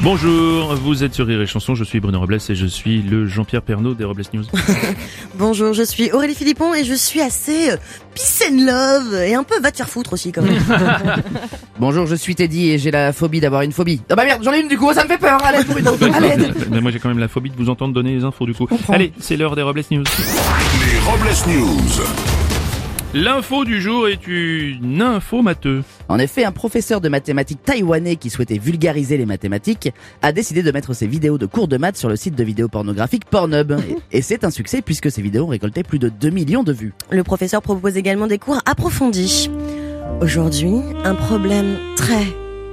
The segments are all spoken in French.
Bonjour, vous êtes sur Rire et Chanson, je suis Bruno Robles et je suis le Jean-Pierre Pernaud des Robles News. Bonjour, je suis Aurélie Philippon et je suis assez euh, peace and love et un peu va te faire foutre aussi quand même. Bonjour, je suis Teddy et j'ai la phobie d'avoir une phobie. Oh bah merde, j'en ai une du coup, ça me fait peur. Allez, Bruno, allez. Mais moi j'ai quand même la phobie de vous entendre donner les infos du coup. Allez, c'est l'heure des Robles News. Les Robles News. L'info du jour est une info matheux. En effet, un professeur de mathématiques taïwanais qui souhaitait vulgariser les mathématiques a décidé de mettre ses vidéos de cours de maths sur le site de vidéos pornographiques Pornhub. Et, et c'est un succès puisque ces vidéos ont récolté plus de 2 millions de vues. Le professeur propose également des cours approfondis. Aujourd'hui, un problème très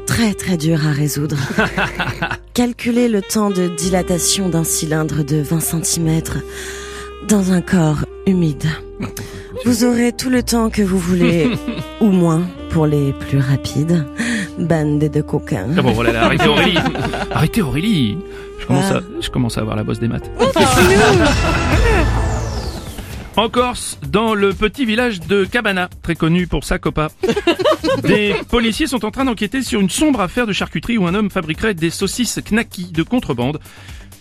très très dur à résoudre. Calculer le temps de dilatation d'un cylindre de 20 cm dans un corps humide. Vous aurez tout le temps que vous voulez, ou moins pour les plus rapides. Bande de coquins. Ah bon, voilà, là, arrêtez Aurélie. Arrêtez Aurélie. Je commence, à, je commence à avoir la bosse des maths. En Corse, dans le petit village de Cabana, très connu pour sa copa, des policiers sont en train d'enquêter sur une sombre affaire de charcuterie où un homme fabriquerait des saucisses knacky de contrebande.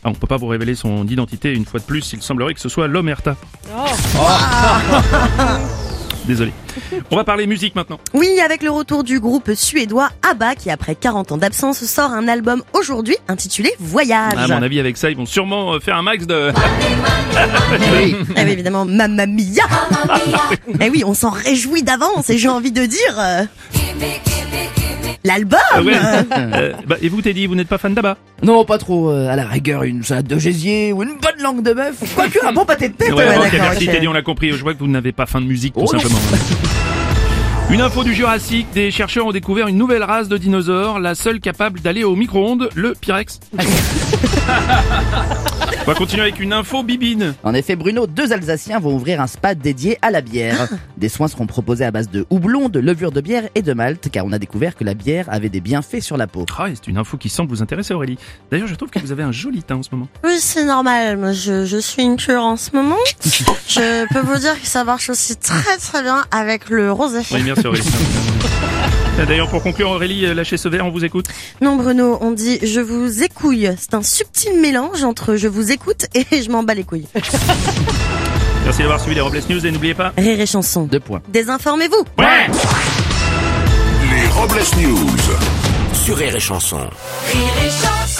Ah, on peut pas vous révéler son identité une fois de plus, il semblerait que ce soit l'Omerta. Désolé. On va parler musique maintenant. Oui, avec le retour du groupe suédois ABBA qui après 40 ans d'absence sort un album aujourd'hui intitulé Voyage. À mon avis, avec ça, ils vont sûrement euh, faire un max de... Oui. Oui, évidemment, Mamma Mia. Eh oui, on s'en réjouit d'avance et j'ai envie de dire euh, l'album. Ah ouais. Euh, bah, et vous, Teddy, vous n'êtes pas fan d'ABBA Non, pas trop. euh, à la rigueur, une salade de gésier ou une bonne langue de bœuf. Quoique, un bon pâté de tête. Ouais, ouais, merci. Teddy, on l'a compris. Je vois que vous n'avez pas faim de musique, tout Oh simplement. Une info du Jurassique, des chercheurs ont découvert une nouvelle race de dinosaures, la seule capable d'aller au micro-ondes, le Pyrex. On va continuer avec une info bibine. En effet, Bruno, deux Alsaciens vont ouvrir un spa dédié à la bière. Des soins seront proposés à base de houblon, de levure de bière et de malt, car on a découvert que la bière avait des bienfaits sur la peau. Ah, c'est une info qui semble vous intéresser Aurélie. D'ailleurs, je trouve que vous avez un joli teint en ce moment. Oui, c'est normal. Moi, je, je suis une cure en ce moment. Je peux vous dire que ça marche aussi très très bien avec le rosé. Oui, merci Aurélie. D'ailleurs, pour conclure, Aurélie, euh, lâchez ce verre, on vous écoute. Non, Bruno, on dit je vous écouille. C'est un subtil mélange entre je vous écoute et je m'en bats les couilles. Merci d'avoir suivi les Robles News et n'oubliez pas... Rire et chanson. Deux points. Désinformez-vous. Ouais Les Robles News. Sur Rire et Chanson. Rire et chanson